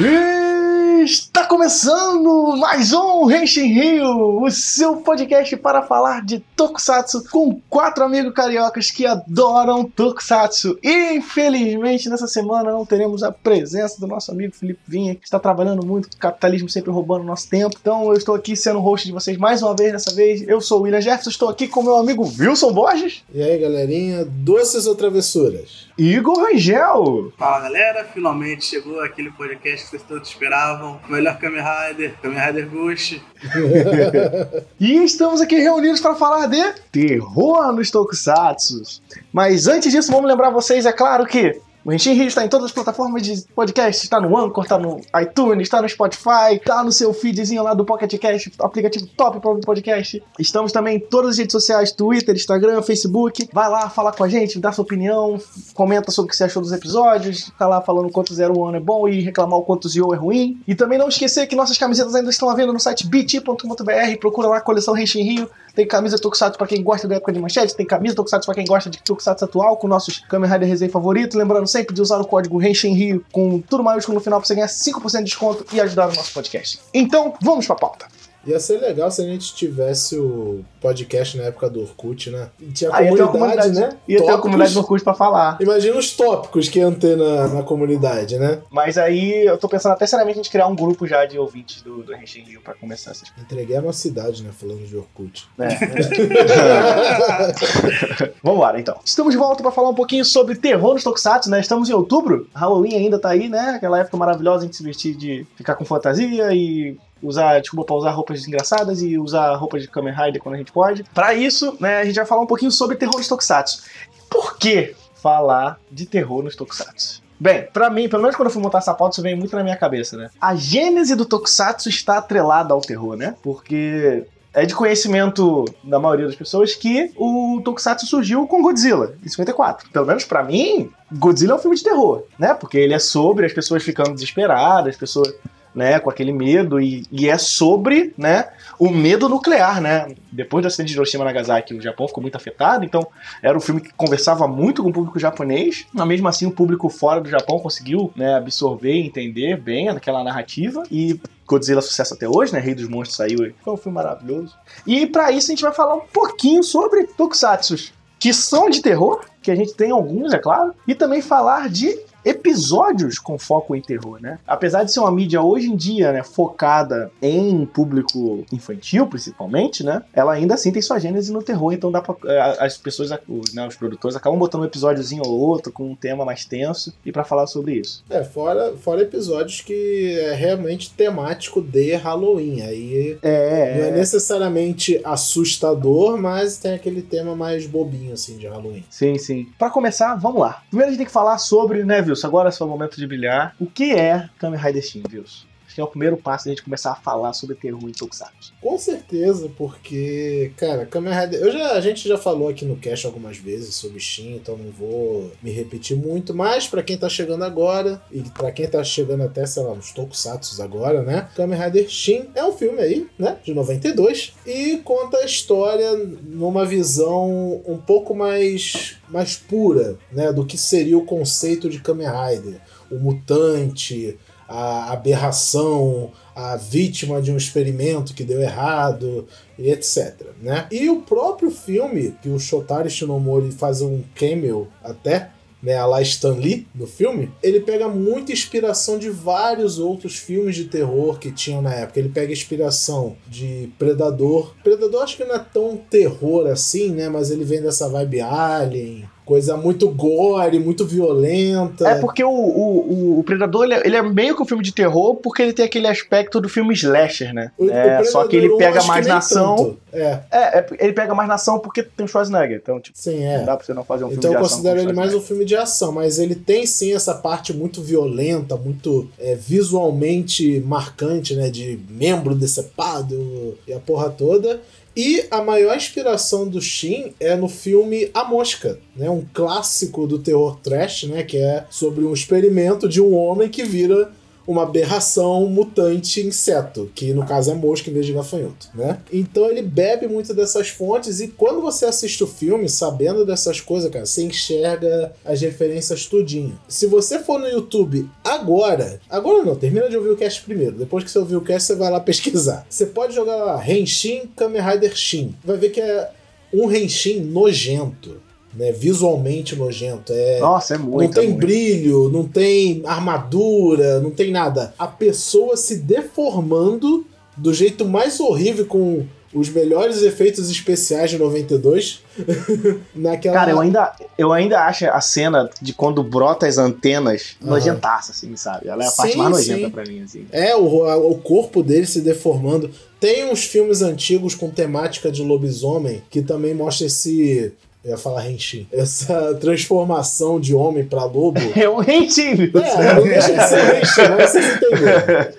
Está começando mais um Henshin Rio, o seu podcast para falar de Tokusatsu com quatro amigos cariocas que adoram Tokusatsu. Infelizmente, nessa semana não teremos a presença do nosso amigo Felipe Vinha, que está trabalhando muito com o capitalismo sempre roubando nosso tempo. Então eu estou aqui sendo host de vocês mais uma vez dessa vez. Eu sou o William Jefferson, estou aqui com meu amigo Wilson Borges. E aí, galerinha, doces ou travessuras? Igor Rangel. Fala galera, finalmente chegou aquele podcast que vocês todos esperavam. O melhor Kamen Rider, Kamen Rider Ghost. e estamos aqui reunidos para falar de terror nos Tokusatsu. Mas antes disso, vamos lembrar vocês, é claro que o Renshin Rio está em todas as plataformas de podcast, está no Anchor, está no iTunes, está no Spotify, está no seu feedzinho lá do Pocket Cast, aplicativo top para ouvir podcast. Estamos também em todas as redes sociais, Twitter, Instagram, Facebook. Vai lá falar com a gente, dá sua opinião, comenta sobre o que você achou dos episódios, fica lá falando quanto Zero One é bom e reclamar o quanto Zio é ruim. E também não esquecer que nossas camisetas ainda estão à venda no site bt.com.br, procura lá a coleção Renshin Rio, tem camisa Tokusatsu pra quem gosta da época de manchete, tem camisa Tokusatsu pra quem gosta de Tokusatsu atual, com nossos Kamen Rider Resenha favoritos. Lembrando sempre de usar o código Rio com tudo maiúsculo no final pra você ganhar 5% de desconto e ajudar o nosso podcast. Então, vamos pra pauta. Ia ser legal se a gente tivesse o podcast na época do Orkut, né? Tinha ah, comunidade, comunidade, né? Ia tópicos. ter a comunidade do Orkut pra falar. Imagina os tópicos que iam ter na, na comunidade, né? Mas aí eu tô pensando até seriamente a gente criar um grupo já de ouvintes do, do Renshin Rio pra começar essas Entreguei a nossa cidade, né? Falando de Orkut. É. Vamos lá, então. Estamos de volta pra falar um pouquinho sobre terror nos Tokusatsu, né? Estamos em outubro, Halloween ainda tá aí, né? Aquela época maravilhosa em que se vestir de ficar com fantasia e usar desculpa pra usar roupas engraçadas e usar roupas de Kamen Rider quando a gente pode. Para isso, né, a gente vai falar um pouquinho sobre terror nos Tokusatsu. Por que falar de terror nos Tokusatsu? Bem, para mim, pelo menos quando eu fui montar essa pauta, isso vem muito na minha cabeça, né? A gênese do Tokusatsu está atrelada ao terror, né? Porque é de conhecimento da maioria das pessoas que o Tokusatsu surgiu com Godzilla, em 54. Pelo menos para mim, Godzilla é um filme de terror, né? Porque ele é sobre as pessoas ficando desesperadas, as pessoas né, com aquele medo e, e, é sobre, né, o medo nuclear, né? Depois do acidente de Hiroshima e Nagasaki, o Japão ficou muito afetado, então era um filme que conversava muito com o público japonês, mas mesmo assim o público fora do Japão conseguiu, né, absorver e entender bem aquela narrativa e Godzilla sucesso até hoje, né? Rei dos Monstros saiu, foi um filme maravilhoso. E para isso a gente vai falar um pouquinho sobre Tokusatsu, que são de terror, que a gente tem alguns, é claro, e também falar de episódios com foco em terror, né? Apesar de ser uma mídia hoje em dia, né, focada em público infantil, principalmente, né? Ela ainda assim tem sua gênese no terror, então dá pra, é, as pessoas, os, né, os produtores acabam botando um episódiozinho ou outro com um tema mais tenso e para falar sobre isso. É, fora, fora episódios que é realmente temático de Halloween, aí é, não é necessariamente assustador, mas tem aquele tema mais bobinho assim de Halloween. Sim, sim. Para começar, vamos lá. Primeiro a gente tem que falar sobre, né, Wilson, agora é o seu momento de brilhar. O que é Kamen Rider Shin, Wilson? Que é o primeiro passo da gente começar a falar sobre terror em Tokusatsu. Com certeza, porque, cara, Kamen Rider. Eu já, a gente já falou aqui no cast algumas vezes sobre Shin, então não vou me repetir muito, mas para quem tá chegando agora, e para quem tá chegando até, sei lá, nos Tokusatsu agora, né? Kamen Rider Shin é um filme aí, né? De 92, e conta a história numa visão um pouco mais, mais pura, né? Do que seria o conceito de Kamen Rider. O mutante, a aberração, a vítima de um experimento que deu errado e etc. Né? E o próprio filme, que o Shotari Shinomori faz um cameo até, né, a la Stan Lee no filme, ele pega muita inspiração de vários outros filmes de terror que tinham na época. Ele pega inspiração de Predador. Predador acho que não é tão terror assim, né, mas ele vem dessa vibe Alien, coisa muito gore, muito violenta. É porque o, o, o Predador ele é, ele é, meio que um filme de terror porque ele tem aquele aspecto do filme slasher, né? O, é, só que ele pega mais na ação. É. é. É, ele pega mais na ação porque tem o Schwarzenegger. Então, tipo, sim, é. não dá pra você não fazer um então, filme de ação. Então eu considero ele mais um filme de ação, mas ele tem sim essa parte muito violenta, muito é, visualmente marcante, né? De membro decepado e a porra toda. E a maior inspiração do Shin é no filme A Mosca, né? Um clássico do terror trash, né? Que é sobre um experimento de um homem que vira uma aberração mutante inseto, que no caso é mosca em vez de gafanhoto, né? Então ele bebe muito dessas fontes e quando você assiste o filme sabendo dessas coisas, cara, você enxerga as referências tudinho. Se você for no YouTube agora, agora não, termina de ouvir o cast primeiro, depois que você ouvir o cast você vai lá pesquisar. Você pode jogar lá Henshin Kamen Rider Shin. Vai ver que é um Henshin nojento né, visualmente nojento. É, Nossa, é muito. Não tem muito. brilho, não tem armadura, não tem nada. A pessoa se deformando do jeito mais horrível com os melhores efeitos especiais de 92. naquela Cara, eu ainda, eu ainda acho a cena de quando brota as antenas Aham. nojentaça, assim, sabe? Ela é a parte Sim, mais nojenta sim. pra mim, assim. É, o, o corpo dele se deformando. Tem uns filmes antigos com temática de lobisomem que também mostra esse. Eu ia falar Henshin. Essa transformação de homem pra lobo. É um rentinho. É, não deixa de ser Henshin, mas vocês entenderam.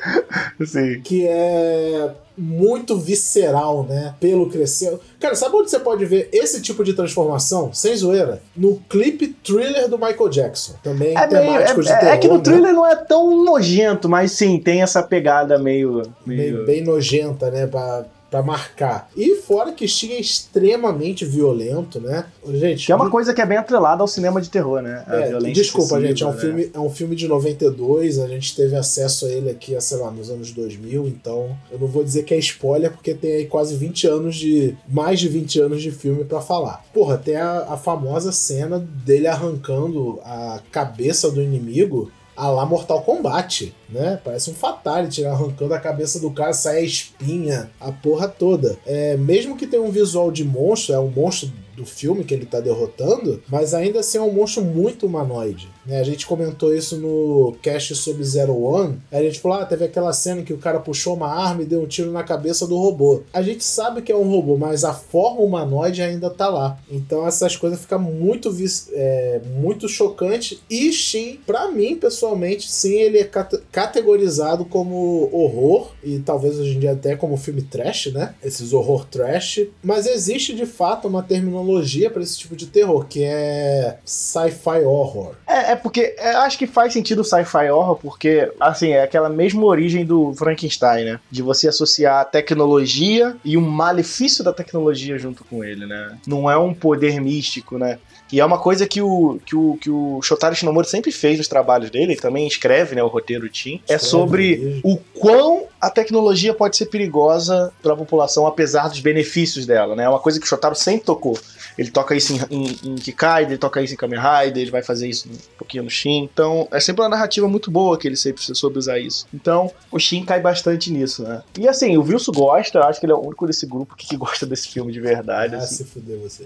Sim. que é muito visceral, né? Pelo crescer. Cara, sabe onde você pode ver esse tipo de transformação, sem zoeira? No clipe thriller do Michael Jackson. Também É, meio, temático de é, terror, é que no né? thriller não é tão nojento, mas sim, tem essa pegada meio. meio... Bem, bem nojenta, né? Pra, pra marcar. E fora que Sting é extremamente violento, né? Gente, Que é uma coisa que é bem atrelada ao cinema de terror, né? A É, desculpa, gente, é um, né? filme, é um filme de 92, a gente teve acesso a ele aqui, sei lá, nos anos 2000, então eu não vou dizer que é spoiler, porque tem aí quase 20 anos de. mais de 20 anos de filme pra falar. Porra, tem a, a famosa cena dele arrancando a cabeça do inimigo. A lá Mortal Kombat, né? Parece um Fatality, né? arrancando a cabeça do cara, sai a espinha, a porra toda. É, mesmo que tenha um visual de monstro, é um monstro do filme que ele tá derrotando, mas ainda assim é um monstro muito humanoide. Né? A gente comentou isso no cast sobre Zero One. A gente falou: ah, teve aquela cena que o cara puxou uma arma e deu um tiro na cabeça do robô. A gente sabe que é um robô, mas a forma humanoide ainda tá lá. Então essas coisas ficam muito, é, muito chocante. E Shin, pra mim, pessoalmente, sim, ele é cate- categorizado como horror. E talvez hoje em dia até como filme trash, né? Esses horror trash. Mas existe de fato uma terminologia para esse tipo de terror, que é sci-fi horror. É, é porque é, acho que faz sentido sci-fi horror, porque, assim, é aquela mesma origem do Frankenstein, né? De você associar a tecnologia e o malefício da tecnologia junto com ele, né? Não é um poder místico, né? E é uma coisa que o, que o, que o Shotaro Shinomori sempre fez nos trabalhos dele, ele também escreve, né, o roteiro Tim, é sobre o quão a tecnologia pode ser perigosa para a população, apesar dos benefícios dela, né? É uma coisa que o Shotaro sempre tocou. Ele toca isso em, em, em Kikai, ele toca isso em Kamen Rider, ele vai fazer isso um pouquinho no Shin. Então, é sempre uma narrativa muito boa que ele sempre soube usar isso. Então, o Shin cai bastante nisso, né? E assim, o Wilson gosta, eu acho que ele é o único desse grupo que, gosta desse filme de verdade. Ah, assim. se fuder você.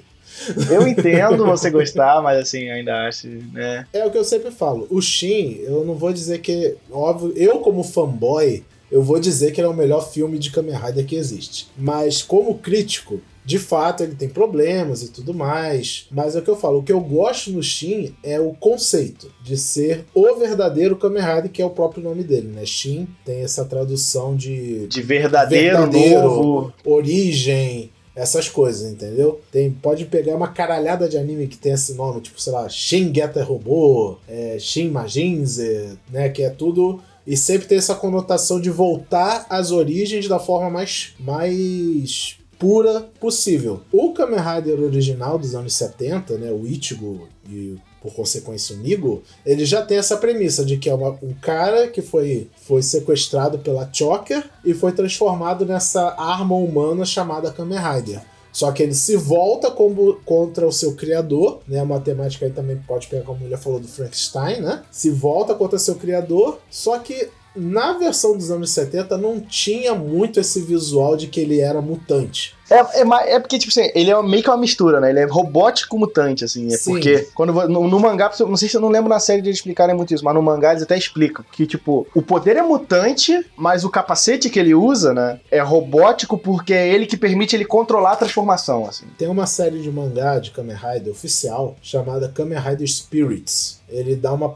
Eu entendo você gostar, mas assim, ainda acho, né? É o que eu sempre falo. O Shin, eu não vou dizer que. Óbvio, eu como fanboy, eu vou dizer que ele é o melhor filme de Kamen Rider que existe. Mas como crítico, de fato ele tem problemas e tudo mais. Mas é o que eu falo. O que eu gosto no Shin é o conceito de ser o verdadeiro Kamen Rider, que é o próprio nome dele, né? Shin tem essa tradução de De verdadeiro, Verdadeiro. novo. origem, essas coisas, entendeu? Tem, pode pegar uma caralhada de anime que tem esse nome, tipo, sei lá, Shin Getter Robô, é, Shin Majinze, né? Que é tudo. E sempre tem essa conotação de voltar às origens da forma mais, mais pura possível. O Kamen Rider original dos anos 70, né? O Ichigo e por consequência o Nigo, ele já tem essa premissa de que é uma- um cara que foi, foi sequestrado pela Choker e foi transformado nessa arma humana chamada Kamen Rider. Só que ele se volta como- contra o seu criador, né? A matemática aí também pode pegar, como ele falou, do Frankenstein, né? Se volta contra seu criador, só que na versão dos anos 70 não tinha muito esse visual de que ele era mutante. É, é, é porque, tipo assim, ele é meio que uma mistura, né? Ele é robótico mutante, assim. É Sim. porque, quando no, no mangá, não sei se eu não lembro na série de eles explicarem muito isso, mas no mangá eles até explicam que, tipo, o poder é mutante, mas o capacete que ele usa, né, é robótico porque é ele que permite ele controlar a transformação, assim. Tem uma série de mangá de Kamen Rider oficial chamada Kamen Rider Spirits. Ele dá uma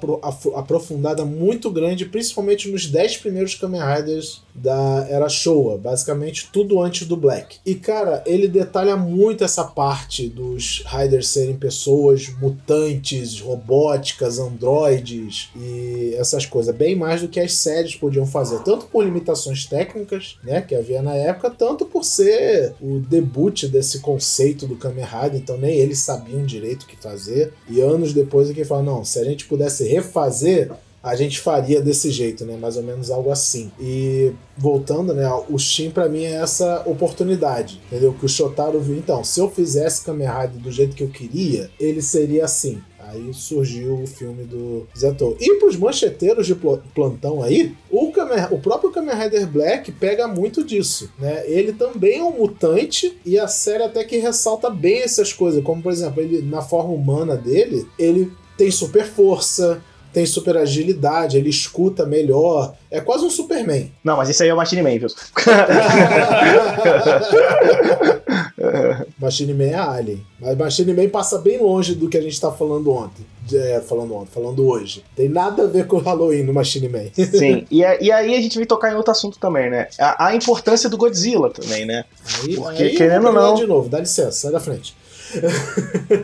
aprofundada muito grande, principalmente nos 10 primeiros Kamen Riders da era Showa, basicamente tudo antes do Black. E cara, Cara, ele detalha muito essa parte dos Riders serem pessoas mutantes, robóticas, androides e essas coisas. Bem mais do que as séries podiam fazer. Tanto por limitações técnicas, né, que havia na época, tanto por ser o debut desse conceito do Kamen Rider. Então nem eles sabiam direito o que fazer. E anos depois é que fala, não, se a gente pudesse refazer a gente faria desse jeito, né? Mais ou menos algo assim. E voltando, né? O Shin para mim é essa oportunidade, entendeu? Que o Shotaro viu. Então, se eu fizesse Kamen Rider do jeito que eu queria, ele seria assim. Aí surgiu o filme do Zetou. E pros mancheteiros de plantão aí, o, Kamen, o próprio Kamen Rider Black pega muito disso, né? Ele também é um mutante e a série até que ressalta bem essas coisas, como por exemplo, ele na forma humana dele, ele tem super força, tem super agilidade, ele escuta melhor. É quase um Superman. Não, mas isso aí é o Machine Man, viu? Machine Man é Alien. Mas Machine Man passa bem longe do que a gente tá falando ontem. É, falando ontem, falando hoje. Tem nada a ver com o Halloween no Machine Man. Sim, e, e aí a gente vem tocar em outro assunto também, né? A, a importância do Godzilla também, né? Aí, Porque, aí querendo ou não. de novo, dá licença, sai da frente.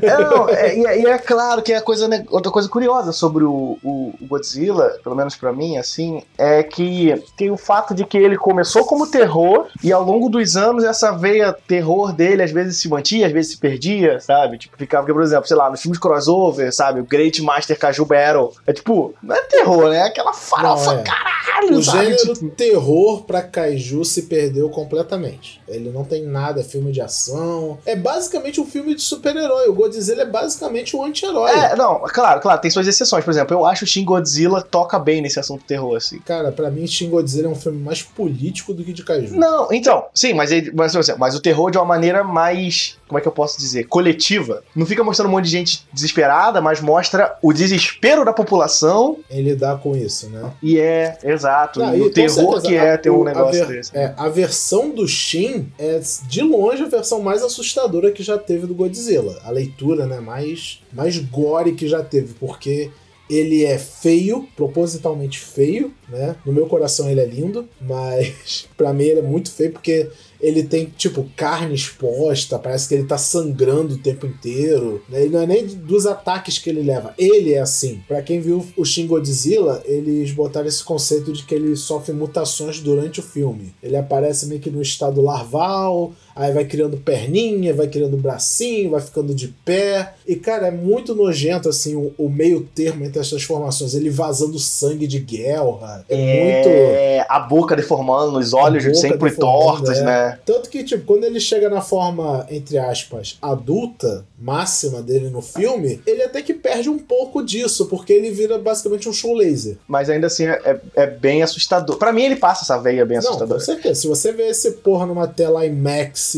É, não, é, e, é, é, claro que é coisa, né, outra coisa curiosa sobre o, o, o Godzilla, pelo menos para mim, assim, é que tem o fato de que ele começou como terror e ao longo dos anos essa veia terror dele às vezes se mantinha, às vezes se perdia, sabe? Tipo, ficava, por exemplo, sei lá, nos filmes crossover, sabe? O Great Master Caju Battle. É tipo, não é terror, né? É aquela farofa, não, é. caralho, O sabe? gênero tipo... terror pra Kaiju se perdeu completamente. Ele não tem nada, é filme de ação. É basicamente um filme de super-herói. O Godzilla é basicamente um anti-herói. É, não, claro, claro, tem suas exceções. Por exemplo, eu acho o Shin Godzilla toca bem nesse assunto terror, assim. Cara, para mim, Shin Godzilla é um filme mais político do que de Kaiju. Não, então, sim, mas, ele, mas, mas o terror de uma maneira mais, como é que eu posso dizer, coletiva. Não fica mostrando um monte de gente desesperada, mas mostra o desespero da população. Em lidar com isso, né? E é, exato. E o terror que é ter um negócio ver, desse. É, a versão do Shin é, de longe, a versão mais assustadora que já teve do Godzilla. A leitura, né, mais, mais gore que já teve, porque ele é feio, propositalmente feio, né? No meu coração ele é lindo, mas para mim ele é muito feio porque ele tem, tipo, carne exposta, parece que ele tá sangrando o tempo inteiro. Né? Ele não é nem dos ataques que ele leva, ele é assim. Para quem viu o Shin Godzilla, eles botaram esse conceito de que ele sofre mutações durante o filme. Ele aparece meio que no estado larval, aí vai criando perninha, vai criando bracinho, vai ficando de pé. E, cara, é muito nojento, assim, o, o meio termo entre as transformações. Ele vazando sangue de guerra. É, é muito. A boca deformando, os olhos sempre tortos, é. né? Tanto que, tipo, quando ele chega na forma, entre aspas, adulta, máxima dele no filme, ele até que perde um pouco disso, porque ele vira basicamente um show laser. Mas ainda assim é, é, é bem assustador. Para mim, ele passa essa veia bem Não, assustadora. Com certeza. Se você vê esse porra numa tela IMAX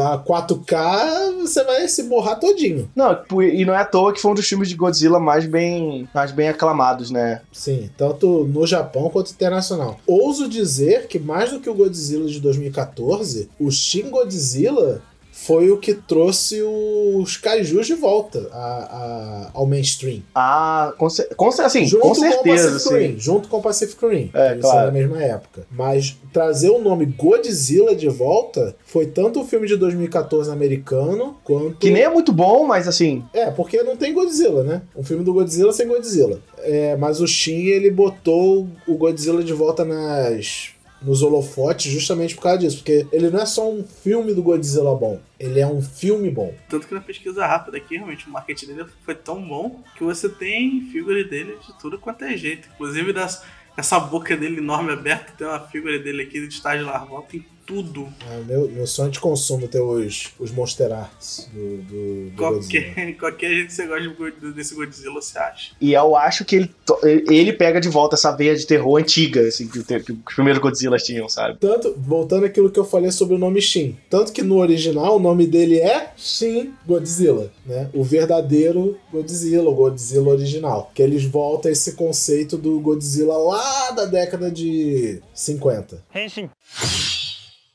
a 4K, você vai se borrar todinho. Não, e não é à toa que foi um dos filmes de Godzilla mais bem, mais bem aclamados, né? Sim, tanto no Japão quanto internacional. Ouso dizer que mais do que o Godzilla de 2014, o Shin Godzilla foi o que trouxe os kaijus de volta a, a, ao mainstream. Ah, com, com, assim, junto com certeza. Com Rim, junto com o Pacific Rim. É, claro. na mesma época. Mas trazer o nome Godzilla de volta foi tanto o filme de 2014 americano, quanto... Que nem é muito bom, mas assim... É, porque não tem Godzilla, né? Um filme do Godzilla sem Godzilla. É, mas o Shin, ele botou o Godzilla de volta nas nos holofotes justamente por causa disso, porque ele não é só um filme do Godzilla bom, ele é um filme bom. Tanto que na pesquisa rápida aqui, realmente, o marketing dele foi tão bom que você tem figuras dele de tudo quanto é jeito. Inclusive, das, essa boca dele enorme aberta, tem uma figura dele aqui de estágio larval, tem tudo. É, meu, meu sonho de consumo ter os, os Monster Arts do, do, do qualquer, Godzilla. Qualquer gente que você gosta desse Godzilla, você acha. E eu acho que ele, ele pega de volta essa veia de terror antiga, assim, que, que os primeiros Godzillas tinham, sabe? Tanto, voltando àquilo que eu falei sobre o nome Shin. Tanto que no original o nome dele é Shin Godzilla, né? O verdadeiro Godzilla, o Godzilla original. Que eles voltam a esse conceito do Godzilla lá da década de 50. Henshin.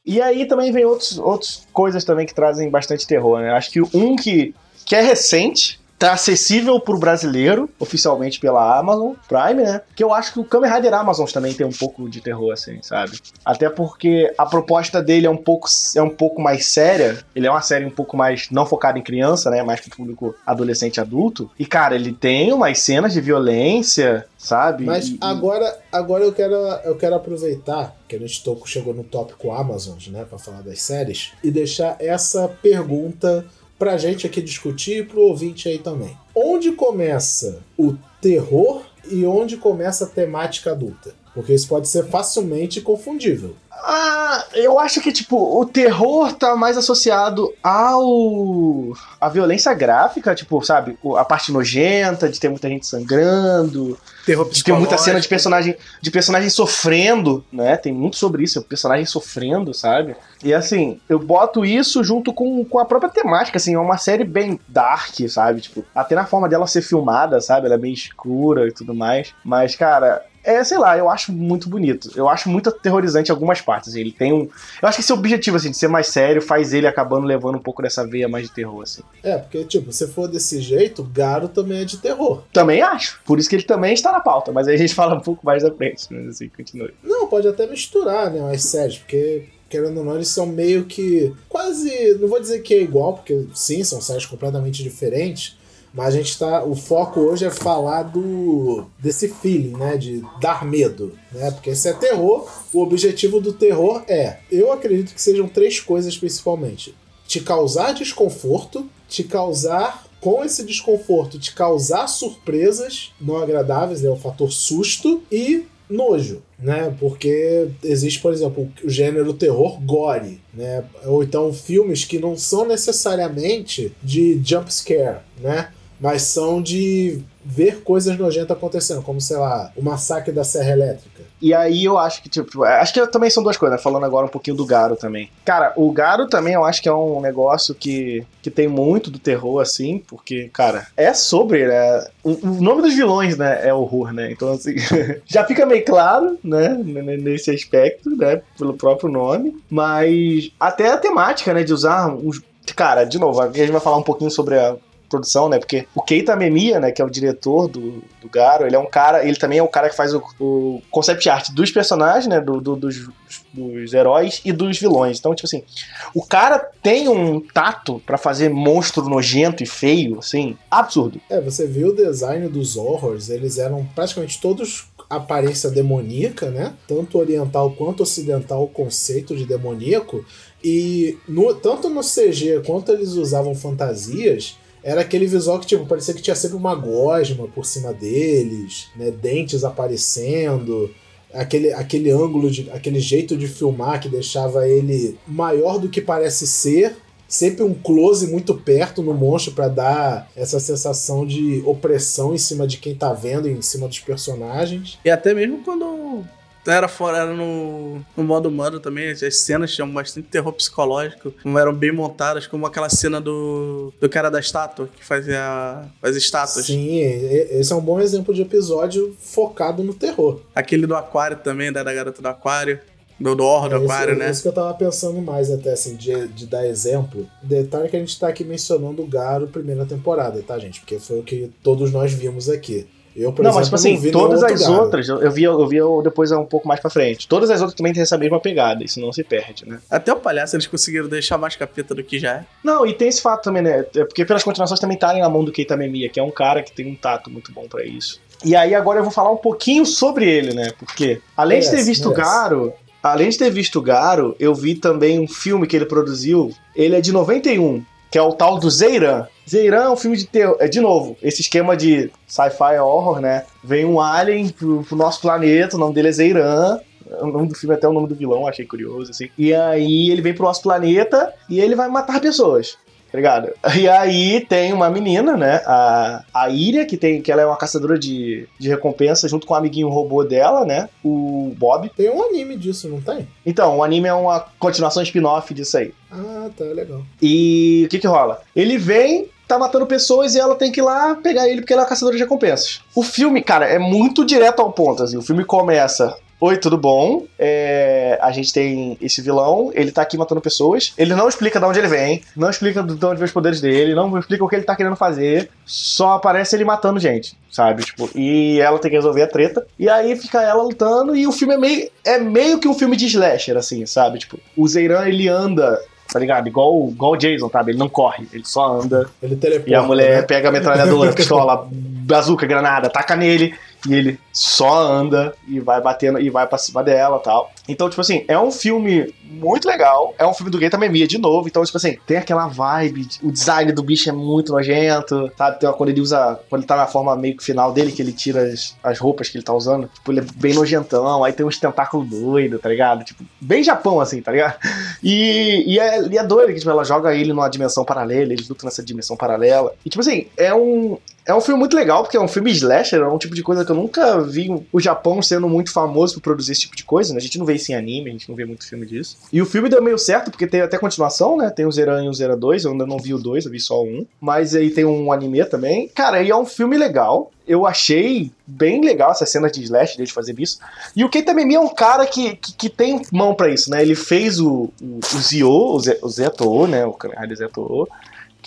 E aí também vem outros, outras coisas também que trazem bastante terror, né? Acho que um que, que é recente, tá acessível pro brasileiro, oficialmente pela Amazon Prime, né? Que eu acho que o Kamen Rider Amazon também tem um pouco de terror, assim, sabe? Até porque a proposta dele é um pouco, é um pouco mais séria. Ele é uma série um pouco mais não focada em criança, né? Mais pro público adolescente adulto. E, cara, ele tem umas cenas de violência, sabe? Mas E- agora, agora eu quero, eu quero aproveitar que a gente chegou no tópico Amazon, né, Pra falar das séries, e deixar essa pergunta pra gente aqui discutir e pro ouvinte aí também. Onde começa o terror e onde começa a temática adulta? Porque isso pode ser facilmente confundível. Ah, eu acho que, tipo, o terror tá mais associado ao. a violência gráfica, tipo, sabe? A parte nojenta, de ter muita gente sangrando, Terror de ter muita cena de personagem, de personagem sofrendo, né? Tem muito sobre isso, o personagem sofrendo, sabe? E assim, eu boto isso junto com, com a própria temática, assim, é uma série bem dark, sabe? Tipo, até na forma dela ser filmada, sabe? Ela é bem escura e tudo mais. Mas, cara, é, sei lá, eu acho muito bonito. Eu acho muito aterrorizante algumas partes. Ele tem um. Eu acho que esse objetivo, assim, de ser mais sério, faz ele acabando levando um pouco dessa veia mais de terror, assim. É, porque, tipo, se for desse jeito, Garo também é de terror. Também acho. Por isso que ele também está na pauta. Mas aí a gente fala um pouco mais da frente. Mas assim, continue. Não, pode até misturar, né, as séries, porque, querendo ou não, eles são meio que quase, não vou dizer que é igual, porque sim, são séries completamente diferentes, mas a gente tá, o foco hoje é falar do desse feeling, né, de dar medo, né, porque esse é terror, o objetivo do terror é, eu acredito que sejam três coisas principalmente, te causar desconforto, te causar com esse desconforto, te causar surpresas não agradáveis, é o fator susto e nojo, né? Porque existe, por exemplo, o gênero terror gore, né? Ou então filmes que não são necessariamente de jump scare, né? Mas são de ver coisas nojentas acontecendo, como sei lá, o massacre da Serra Elétrica. E aí eu acho que, tipo, acho que também são duas coisas, né? Falando agora um pouquinho do Garo também. Cara, o Garo também eu acho que é um negócio que, que tem muito do terror, assim, porque, cara, é sobre, né? O, o nome dos vilões, né, é horror, né? Então, assim, já fica meio claro, né, nesse aspecto, né, pelo próprio nome. Mas até a temática, né, de usar uns. Cara, de novo, a gente vai falar um pouquinho sobre a produção, né? Porque o Keita Memia, né, que é o diretor do, do Garo, ele é um cara, ele também é o cara que faz o, o concept art dos personagens, né, do, do- dos, dos heróis e dos vilões. Então, tipo assim, o cara tem um tato pra fazer monstro nojento e feio, assim, absurdo. É, você viu o design dos horrors, eles eram praticamente todos aparência demoníaca, né? Tanto oriental quanto ocidental o conceito de demoníaco. E no- tanto no CG quanto eles usavam fantasias, era aquele visual que tipo, parecia que tinha sempre uma gosma por cima deles, né? Dentes aparecendo. Aquele, aquele ângulo, de, aquele jeito de filmar que deixava ele maior do que parece ser, sempre um close muito perto no monstro pra dar essa sensação de opressão em cima de quem tá vendo, em cima dos personagens. E até mesmo quando era fora, era no, no modo humano também, as cenas tinham bastante terror psicológico, como eram bem montadas, como aquela cena do, do cara da estátua, que fazia as estátuas. Sim, esse é um bom exemplo de episódio focado no terror. Aquele do aquário também, da, da garota do aquário. Do, do horror do É isso- aquário, é né? isso que eu tava pensando mais até, assim, de, de dar exemplo. Detalhe que a gente tá aqui mencionando o Garo primeira temporada, tá, gente? Porque foi o que todos nós vimos aqui. Eu, por não, exemplo, mas tipo assim, não vi todas as Garo. outras, eu eu vi, eu vi depois um pouco mais pra frente. Todas as outras também têm essa mesma pegada, isso não se perde, né? Até o palhaço eles conseguiram deixar mais capeta do que já é. Não, e tem esse fato também, né? É porque pelas continuações também estarem na mão do Keita Memia, que é um cara que tem um tato muito bom pra isso. E aí agora eu vou falar um pouquinho sobre ele, né? Porque além de ter visto o merece. Garo, além de ter visto o Garo, eu vi também um filme que ele produziu. Ele é de 91, que é o tal do Zeiran. Zeiran é um filme de terror. É de novo, esse esquema de sci-fi horror, né? Vem um alien pro, pro nosso planeta, o nome dele é Zeiran. O nome do filme é até o nome do vilão, achei curioso, assim. E aí ele vem pro nosso planeta e ele vai matar pessoas. Tá ligado? E aí tem uma menina, né? A, a Iria, que, tem, que ela é uma caçadora de, de recompensa, junto com o amiguinho robô dela, né? O Bob. Tem um anime disso, não tem? Então, o anime é uma continuação spin-off disso aí. Ah, tá, legal. E o que que rola? Ele vem, tá matando pessoas e ela tem que ir lá pegar ele porque ela é uma caçadora de recompensas. O filme, cara, é muito direto ao ponto, assim. O filme começa Oi, tudo bom? É, a gente tem esse vilão, ele tá aqui matando pessoas. Ele não explica de onde ele vem, não explica de onde vem os poderes dele, não explica o que ele tá querendo fazer. Só aparece ele matando gente, sabe? Tipo, e ela tem que resolver a treta. E aí fica ela lutando e o filme é meio, é meio que um filme de slasher, assim, sabe? Tipo, o Zeiran ele anda tá ligado? Igual, igual o Jason, sabe? Ele não corre, ele só anda. Ele teleporta. E a mulher né? pega a metralhadora, pistola, bazuca, granada, taca nele e ele só anda e vai batendo e vai pra cima dela tal. Então, tipo assim, é um filme muito legal. É um filme do Geta Memia de novo. Então, tipo assim, tem aquela vibe. O design do bicho é muito nojento, sabe? Tem uma, quando ele usa. Quando ele tá na forma meio que final dele, que ele tira as, as roupas que ele tá usando. Tipo, ele é bem nojentão. Aí tem uns tentáculos doidos, tá ligado? Tipo, bem Japão, assim, tá ligado? E, e, é, e é doido que tipo, ela joga ele numa dimensão paralela. Eles lutam nessa dimensão paralela. E, tipo assim, é um. É um filme muito legal, porque é um filme slasher, é um tipo de coisa que eu nunca vi o Japão sendo muito famoso por produzir esse tipo de coisa, né? A gente não vê isso em anime, a gente não vê muito filme disso. E o filme deu meio certo, porque tem até continuação, né? Tem o Zeran e o Zera 2, eu ainda não vi o 2, eu vi só um. Mas aí tem um anime também. Cara, e é um filme legal. Eu achei bem legal essa cena de slash dele fazer isso. E o Keita Memi é um cara que, que, que tem mão para isso, né? Ele fez o, o, o Zio, o, Zeto, né? O Rider Zeto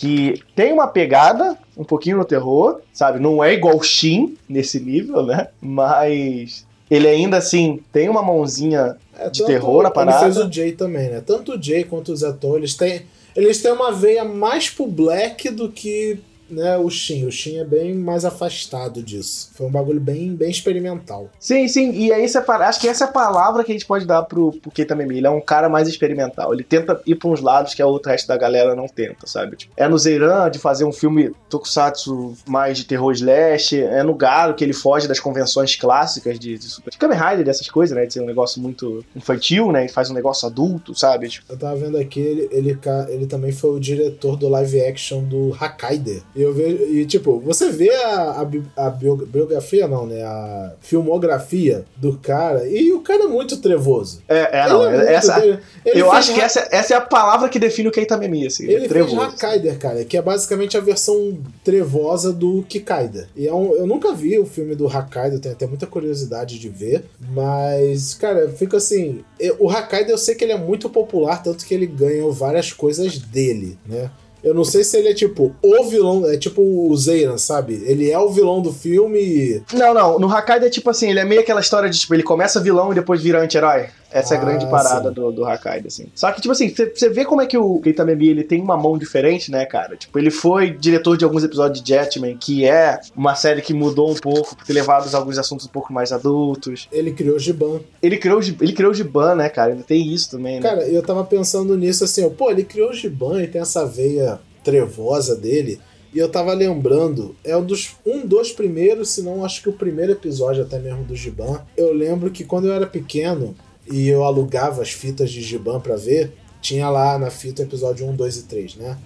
que tem uma pegada um pouquinho no terror, sabe? Não é igual Shin nesse nível, né? Mas ele ainda assim tem uma mãozinha É, de terror na parada. Ele fez o Jay também, né? Tanto o Jay quanto o Zeto, eles têm, eles têm uma veia mais pro Black do que né, o Shin. O Shin é bem mais afastado disso. Foi um bagulho bem, bem experimental. Sim, sim, e aí acho que essa é a palavra que a gente pode dar pro, pro Keita Memi. Ele é um cara mais experimental. Ele tenta ir pra uns lados que outra resto da galera não tenta, sabe? Tipo, é no Zeiran de fazer um filme tokusatsu mais de terror slash. É no Garo que ele foge das convenções clássicas de, de, super- de Kamen Rider, dessas coisas, né? De ser um negócio muito infantil, né? E faz um negócio adulto, sabe? Tipo, Eu tava vendo aqui, ele, ele, ele também foi o diretor do live action do Hakaider. E eu vejo, e tipo, você vê a, a, a bio- biografia, não, né? A filmografia do cara, e o cara é muito trevoso. é, é Ele não. é essa, eu acho que essa, essa é a palavra que define o Keita Memi, assim. Ele é trevoso. fez Hakaider, cara, que é basicamente a versão trevosa do Kikaider. E é um, eu nunca vi o filme do Hakaider, tenho até muita curiosidade de ver, mas, cara, fica assim, eu- o Hakaider eu sei que ele é muito popular, tanto que ele ganhou várias coisas dele, né? Eu não sei se ele é tipo o vilão, é tipo o Zeiran, sabe? Ele é o vilão do filme Não, não. No Hakaido é tipo assim, ele é meio aquela história de, tipo, ele começa vilão e depois vira anti-herói. Essa é a Ah, grande parada sim. do, do Hakaido, assim. Só que, tipo assim, você- vê como é que o Keita Memi, ele tem uma mão diferente, né, cara? Tipo, ele foi diretor de alguns episódios de Jetman, que é uma série que mudou um pouco, por ter levado alguns assuntos um pouco mais adultos. ele criou Giban. Ele criou, o ele criou o Giban, né, cara? Ainda tem isso também, né? Cara, eu tava pensando nisso assim, ó, pô, ele criou o Giban e tem essa veia trevosa dele. E eu tava lembrando, é um dos, um dos primeiros, se não acho que o primeiro episódio até mesmo do Giban. Eu lembro que quando eu era pequeno e eu alugava as fitas de Giban pra ver, tinha lá na fita episódio 1, 2 e 3, né?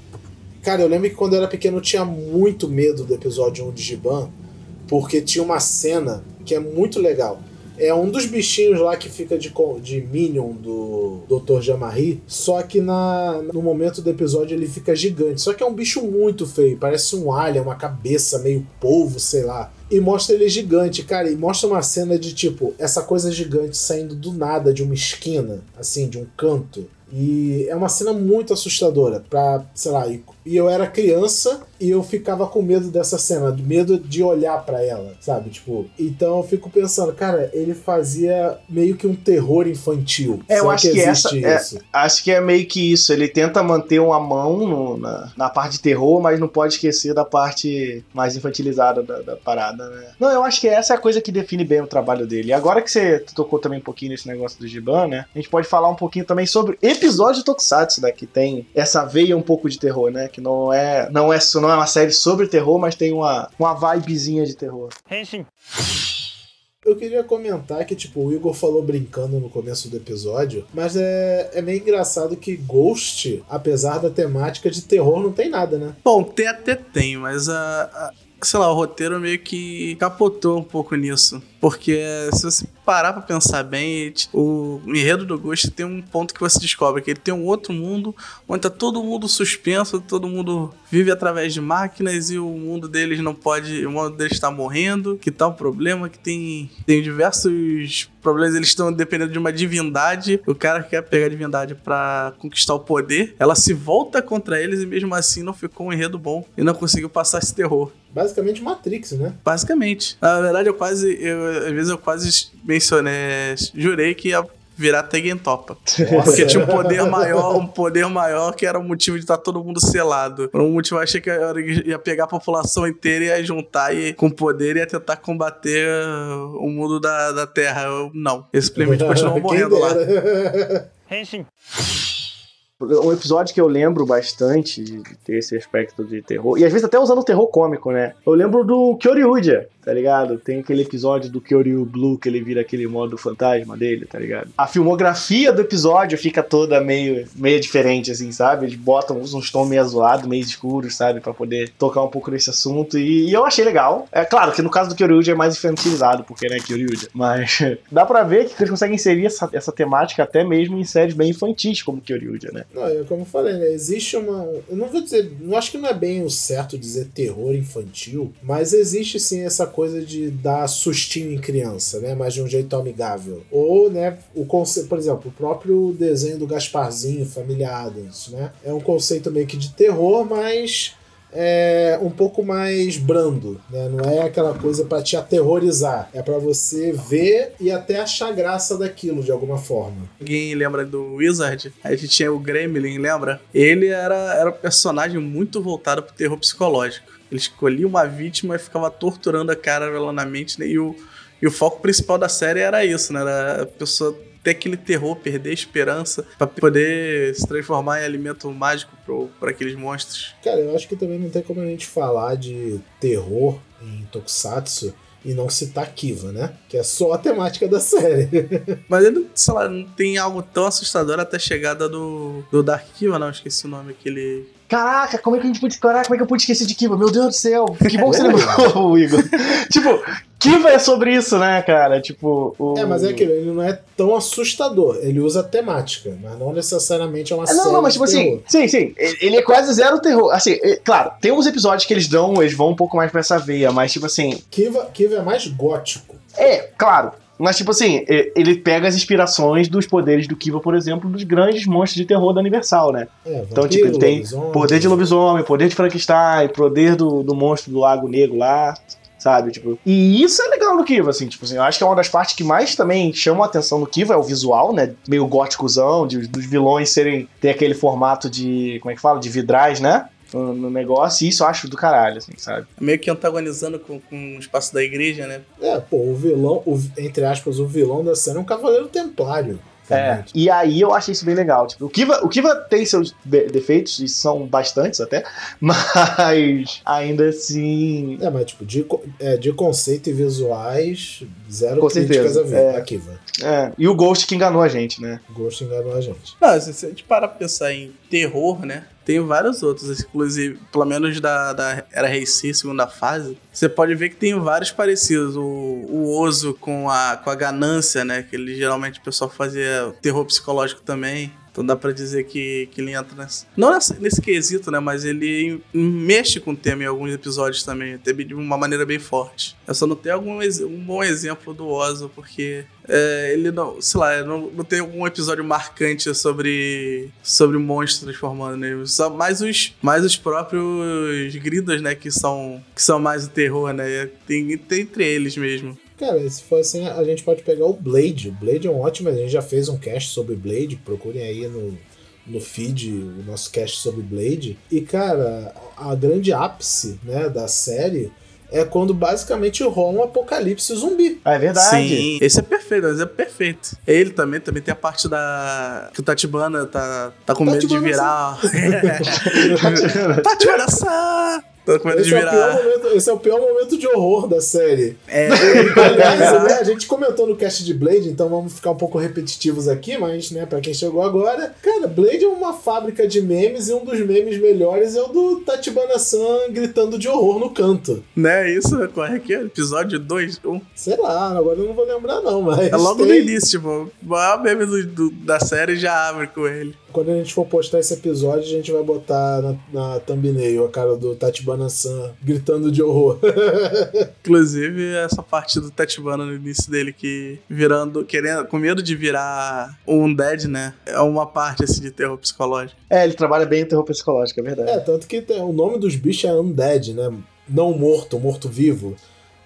Cara, eu lembro que quando eu era pequeno eu tinha muito medo do episódio 1 de Giban, porque tinha uma cena que é muito legal. É um dos bichinhos lá que fica de, de Minion do Dr. Jamari, só que na, no momento do episódio ele fica gigante. Só que é um bicho muito feio, parece um alien, uma cabeça meio polvo, sei lá. E mostra ele gigante, cara, e mostra uma cena de tipo, essa coisa gigante saindo do nada de uma esquina, assim, de um canto. E é uma cena muito assustadora pra, sei lá, e, e eu era criança e eu ficava com medo dessa cena, medo de olhar pra ela, sabe? Tipo, então eu fico pensando, cara, ele fazia meio que um terror infantil. É, eu acho que essa- existe é- isso? Acho que é meio que isso. Ele tenta manter uma mão no- na, na parte de terror, mas não pode esquecer da parte mais infantilizada da, da parada, né? Não, eu acho que essa é a coisa que define bem o trabalho dele. E agora que você tocou também um pouquinho nesse negócio do Giban, né? A gente pode falar um pouquinho também sobre episódio Tokusatsu, né? Que tem essa veia um pouco de terror, né? Que não é, não é, não é uma série sobre terror, mas tem uma, uma vibezinha de terror. Eu queria comentar que, tipo, o Igor falou brincando no começo do episódio, mas é, é meio engraçado que Ghost, apesar da temática de terror, não tem nada, né? Bom, tem até tem, mas a, a- sei lá, o roteiro meio que capotou um pouco nisso. Porque se você parar pra pensar bem, o enredo do Ghost tem um ponto que você descobre, que ele tem um outro mundo onde tá todo mundo suspenso, todo mundo vive através de máquinas e o mundo deles não pode, o mundo deles tá morrendo, que tá um problema, que tem, tem diversos problemas eles estão dependendo de uma divindade. O cara quer pegar a divindade para conquistar o poder. Ela se volta contra eles e mesmo assim não ficou um enredo bom e não conseguiu passar esse terror. Basicamente Matrix, né? Basicamente. Na verdade, eu quase. Eu, às vezes eu quase mencionei. Jurei que ia virar Tegentopa. Porque tinha um poder maior, um poder maior que era o motivo de estar tá todo mundo selado. Por um motivo eu achei que ia pegar a população inteira e ia juntar e, com poder e ia tentar combater o mundo da, da Terra. Eu, não. Eles simplesmente continuam morrendo lá. Henshin. Um episódio que eu lembro bastante de ter esse aspecto de terror, e às vezes até usando terror cômico, né? Eu lembro do Kyoryuja, tá ligado? Tem aquele episódio do Kyoryu Blue que ele vira aquele modo fantasma dele, tá ligado? A filmografia do episódio fica toda meio, meio diferente, assim, sabe? Eles botam uns tons meio azulados, meio escuros, sabe? para poder tocar um pouco nesse assunto. E, e, eu achei legal. É claro que no caso do Kyoryuja é mais infantilizado, porque, né, Kyoryuja. Mas dá pra ver que eles conseguem inserir essa, essa temática até mesmo em séries bem infantis, como Kyoryuja, né? Não, é como eu falei, né? Existe uma. Eu não vou dizer. Não acho que não é bem o certo dizer terror infantil, mas existe sim essa coisa de dar sustinho em criança, né? Mas de um jeito amigável. Ou, né, o conceito, por exemplo, o próprio desenho do Gasparzinho, Família Adams, né? É um conceito meio que de terror, mas é um pouco mais brando, né? Não é aquela coisa para te aterrorizar, é para você ver e até achar graça daquilo de alguma forma. Alguém lembra do Wizard? A gente tinha o Gremlin, lembra? Ele era, era um personagem muito voltado pro terror psicológico. Ele escolhia uma vítima e ficava torturando a cara na mente, né? E o, e o foco principal da série era isso, né? Era a pessoa ter aquele terror, perder a esperança para poder se transformar em alimento mágico para aqueles monstros. Cara, eu acho que também não tem como a gente falar de terror em Tokusatsu e não citar Kiva, né? Que é só a temática da série. Mas ele, sei lá, não tem algo tão assustador até a chegada do, do Dark Kiva, não, esqueci o nome, aquele Caraca, como é que a gente pode. Caraca, como é que eu pude esquecer de Kiva? Meu Deus do céu, que bom que você lembrou, Igor. tipo, Kiva é sobre isso, né, cara? Tipo. O... É, mas é aquilo, ele não é tão assustador. Ele usa temática, mas não necessariamente é uma é, Não, não, mas tipo assim, sim, sim. Ele é quase zero terror. Assim, é, claro, tem uns episódios que eles dão, eles vão um pouco mais pra essa veia, mas tipo assim. Kiva, Kiva é mais gótico. É, claro. Mas, tipo assim, ele pega as inspirações dos poderes do Kiva, por exemplo, dos grandes monstros de terror da Universal, né? É, então, tipo, ele tem poder de lobisomem, poder de Frankenstein, poder do, do monstro do Lago Negro lá, sabe? Tipo, e isso é legal no Kiva, assim, tipo assim, eu acho que é uma das partes que mais também chama a atenção no Kiva, é o visual, né? Meio góticozão, de, dos vilões serem, ter aquele formato de, como é que fala? De vidrais, né? no, negócio, e isso eu acho do caralho, assim, sabe? Meio que antagonizando com, com o espaço da igreja, né? É, pô, o vilão, o, entre aspas, o vilão da cena é um cavaleiro templário. É, e aí eu achei isso bem legal. Tipo, o Kiva, o Kiva tem seus defeitos, e são bastantes até, mas ainda assim. É, mas tipo, de, é, de conceito e visuais, zero Com críticas certeza. a ver é. a Kiva. É, e o Ghost que enganou a gente, né? O Ghost enganou a gente. Não, se a gente parar pra pensar em terror, né? Tem vários outros, inclusive, pelo menos da, da Era Reici, segunda fase. Você pode ver que tem vários parecidos. O, o Oso com a, com a ganância, né? Que ele geralmente o pessoal fazia terror psicológico também. Então dá para dizer que, que ele entra nesse. Não nesse, quesito, né? Mas ele mexe com o tema em alguns episódios também, de uma maneira bem forte. Eu só não tenho algum um bom exemplo do Ozo, porque é, ele não, sei lá, não, não tem algum episódio marcante sobre sobre monstros transformando nele. Só mais os mais os próprios gridos, né, que são que são mais o terror, né? Tem, tem entre eles mesmo. Cara, se for assim, a gente pode pegar o Blade. O Blade é um ótimo, a gente já fez um cast sobre Blade, procurem aí no, no feed o nosso cast sobre Blade. E, cara, a grande ápice né, da série é quando basicamente rola um apocalipse zumbi. Ah, é verdade. Sim, esse é perfeito, esse é perfeito. Ele também, também tem a parte da. que o Tatibana tá, tá com medo de virar. Tatibana-san! Tô com medo esse de virar. É momento, esse é o pior momento de horror da série. É. Aliás, né, a gente comentou no cast de Blade, então vamos ficar um pouco repetitivos aqui, mas, né, pra quem chegou agora, cara, Blade é uma fábrica de memes e um dos memes melhores é o do Tatibana-san gritando de horror no canto. Né, isso, qual é que é? Episódio 2, 1? Sei lá, agora eu não vou lembrar não, mas... É logo tem... no início, tipo, o maior meme do, do, da série já abre com ele. Quando a gente for postar esse episódio, a gente vai botar na, na thumbnail a cara do Tatibana Tatibana-san gritando de horror. Inclusive, essa parte do Tatibana no início dele que virando, querendo, com medo de virar um dead, né? É uma parte assim de terror psicológico. É, ele trabalha bem em terror psicológico, é verdade. É, tanto que tem, o nome dos bichos é Undead, né? Não morto, morto-vivo.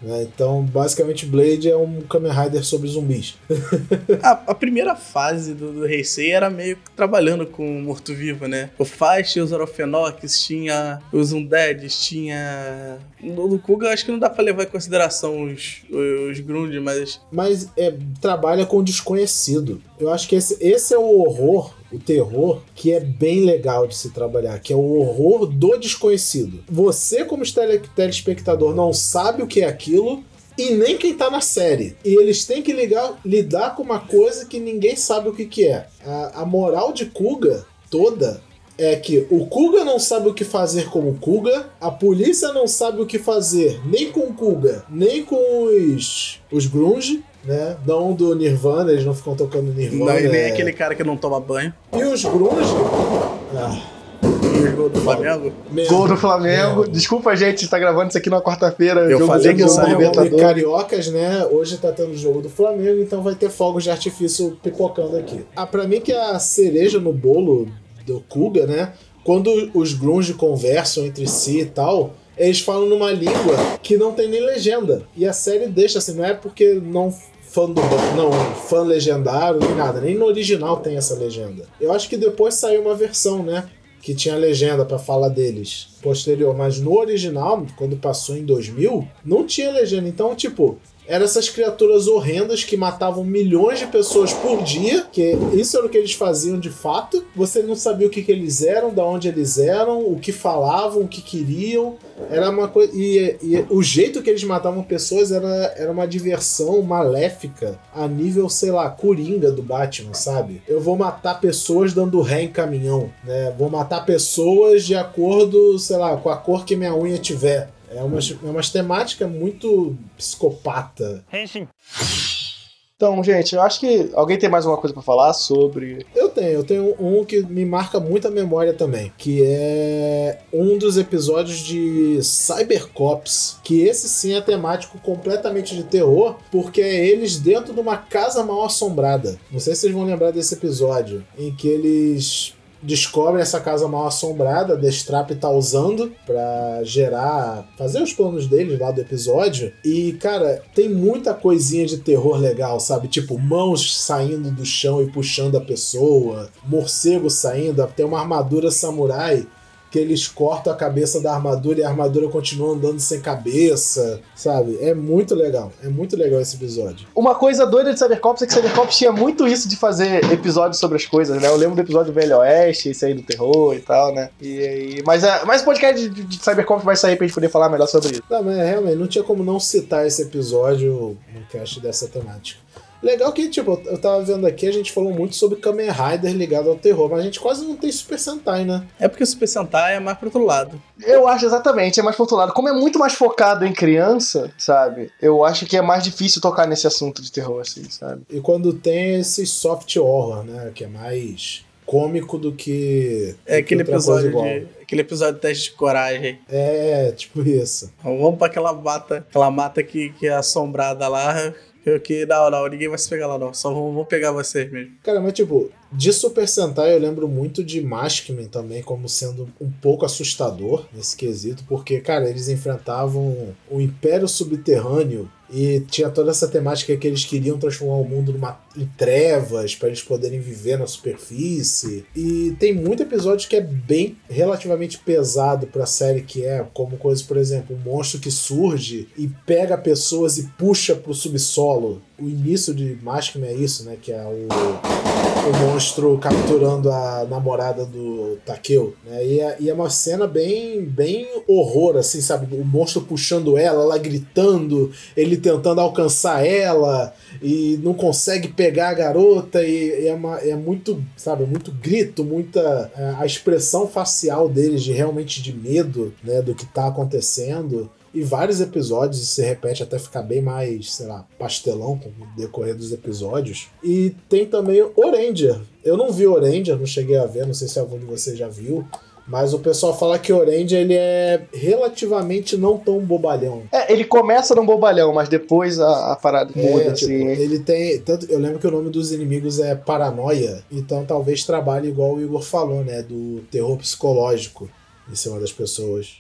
Né? Então, basicamente, Blade é um Kamen Rider sobre zumbis. a, a, primeira fase do, do Heisei era meio que trabalhando com o morto-vivo, né? O Fast, os Orofenox, tinha os Undeads, tinha. No, no Kuga, acho que não dá pra levar em consideração os, os Grund, mas. Mas é, trabalha com desconhecido. Eu acho que esse, esse é o horror o terror que é bem legal de se trabalhar, que é o horror do desconhecido. Você, como telespectador, não sabe o que é aquilo, e nem quem tá na série. E eles têm que ligar, lidar com uma coisa que ninguém sabe o que, que é. A, a moral de Kuga toda é que o Kuga não sabe o que fazer com o Kuga, a polícia não sabe o que fazer nem com o Kuga, nem com os, os Grunge, né? Não do Nirvana, eles não ficam tocando Nirvana. Não, e nem é... aquele cara que não toma banho. E os Grunge. Ah. Gol do Flamengo? Gol do Flamengo. É. Desculpa, gente, está gravando isso aqui na quarta-feira. Eu jogo falei que eu Libertadores. Cariocas, né? Hoje tá tendo o jogo do Flamengo, então vai ter fogos de artifício pipocando aqui. Ah, pra mim que é a cereja no bolo do Kuga, né? Quando os grunge conversam entre si e tal, eles falam numa língua que não tem nem legenda. E a série deixa assim, não é porque não fã do não fã legendário nem nada, nem no original tem essa legenda. Eu acho que depois saiu uma versão, né, que tinha legenda para falar deles posterior, mas no original, quando passou em 2000, não tinha legenda. Então, tipo, eram essas criaturas horrendas que matavam milhões de pessoas por dia, que isso era o que eles faziam de fato. Você não sabia o que, que eles eram, da onde eles eram, o que falavam, o que queriam. Era uma coisa. E, e, o jeito que eles matavam pessoas era, era uma diversão maléfica a nível, sei lá, coringa do Batman, sabe? Eu vou matar pessoas dando ré em caminhão, né? Vou matar pessoas de acordo, sei lá, com a cor que minha unha tiver. É uma, é uma temática muito psicopata. Então, gente, eu acho que alguém tem mais alguma coisa para falar sobre. Eu tenho, eu tenho um que me marca muito a memória também, que é um dos episódios de Cybercops, que esse sim é temático completamente de terror, porque é eles dentro de uma casa mal assombrada. Não sei se vocês vão lembrar desse episódio, em que eles descobrem essa casa mal assombrada, The Strap tá usando para gerar, fazer os planos deles lá do episódio. E, cara, tem muita coisinha de terror legal, sabe? Tipo, mãos saindo do chão e puxando a pessoa, morcego saindo, tem uma armadura samurai que eles cortam a cabeça da armadura e a armadura continua andando sem cabeça, sabe? É muito legal. É muito legal esse episódio. Uma coisa doida de Cybercops é que Cybercops tinha muito isso de fazer episódios sobre as coisas, né? Eu lembro do episódio do Velho Oeste, esse aí do terror e tal, né? E, e mas, é, mas o podcast de, de Cybercops vai sair pra gente poder falar melhor sobre isso. Não, mas realmente, não tinha como não citar esse episódio no cast dessa temática. Legal que, tipo, eu tava vendo aqui, a gente falou muito sobre Kamen Rider ligado ao terror, mas a gente quase não tem Super Sentai, né? É porque o Super Sentai é mais pro outro lado. Eu acho exatamente, é mais pro outro lado. Como é muito mais focado em criança, sabe? Eu acho que é mais difícil tocar nesse assunto de terror, assim, sabe? E quando tem esse soft horror, né? Que é mais cômico do que. É aquele episódio de. Aquele episódio de teste de coragem. É, tipo isso. Vamos pra aquela mata, aquela mata que, que é assombrada lá que não, não, ninguém vai se pegar lá, não. Só vão, vão pegar vocês mesmo. Cara, mas tipo, de Super Sentai eu lembro muito de Maskman também como sendo um pouco assustador nesse quesito, porque, cara, eles enfrentavam o Império Subterrâneo e tinha toda essa temática que eles queriam transformar o mundo numa, em trevas para eles poderem viver na superfície. E tem muito episódio que é bem relativamente pesado para a série que é, como coisas, por exemplo, um monstro que surge e pega pessoas e puxa pro subsolo. O início de Maskman é isso, né? Que é o, o monstro capturando a namorada do Takeo. Né? E, é, e é uma cena bem, bem horror, assim, sabe? O monstro puxando ela, ela gritando, ele tentando alcançar ela e não consegue pegar a garota e, e é, uma, é muito, sabe, muito grito, muita é, a expressão facial deles de realmente de medo, né, do que tá acontecendo e vários episódios, se repete até ficar bem mais, sei lá, pastelão com o decorrer dos episódios. E tem também Oranger. Eu não vi Oranger, não cheguei a ver, não sei se algum de vocês já viu. Mas o pessoal fala que Orange ele é relativamente não tão bobalhão. É, ele começa num bobalhão, mas depois a, a parada É, muda, tipo, assim. ele tem. Tanto, eu lembro que o nome dos inimigos é Paranoia, então talvez trabalhe igual o Igor falou, né? Do terror psicológico em cima das pessoas.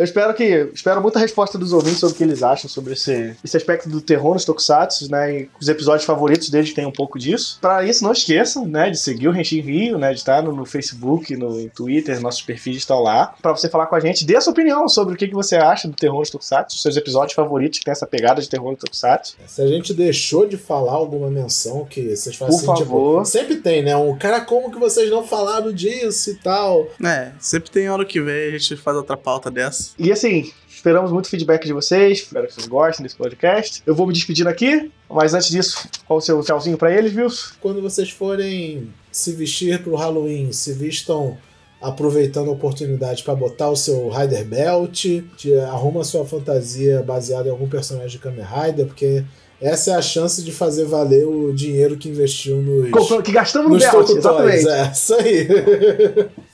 Eu espero que. Espero muita resposta dos ouvintes sobre o que eles acham sobre esse, esse aspecto do terror nos Tokusatsu, né? E os episódios favoritos deles tem um pouco disso. Para isso, não esqueçam, né? De seguir o Renshin Rio, né? De estar no, no Facebook, no Twitter, nossos perfis estão lá. para você falar com a gente, dê a sua opinião sobre o que, que você acha do terror nos Tokusatsu, seus episódios favoritos que tem essa pegada de terror nos Tokusatsu. Se a gente deixou de falar alguma menção que vocês façam Por favor. sempre tem, né? Um cara, como que vocês não falaram disso e tal? É, sempre tem hora que vem a gente faz outra pauta dessa. E assim, esperamos muito feedback de vocês. Espero que vocês gostem desse podcast. Eu vou me despedindo aqui, mas antes disso, qual o seu tchauzinho pra eles, viu? Quando vocês forem se vestir pro Halloween, se vistam aproveitando a oportunidade para botar o seu Rider Belt, arruma sua fantasia baseada em algum personagem de Kamen Rider, porque essa é a chance de fazer valer o dinheiro que investiu nos, Comprando- Que gastamos no Belt, exatamente. É, isso aí.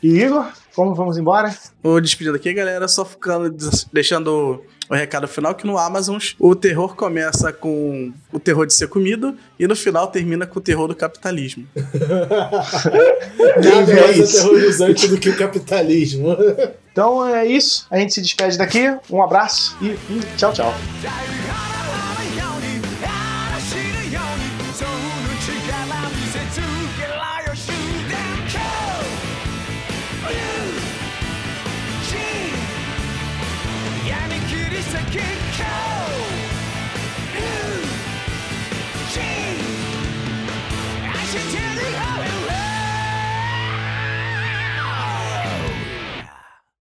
E Igor, como vamos embora? Vou despedindo aqui, galera, só ficando deixando o recado final que no Amazon o terror começa com o terror de ser comido e no final termina com o terror do capitalismo. Nada vê mais isso? aterrorizante do que o capitalismo. Então é isso. A gente se despede daqui. Um abraço e, e tchau, tchau.「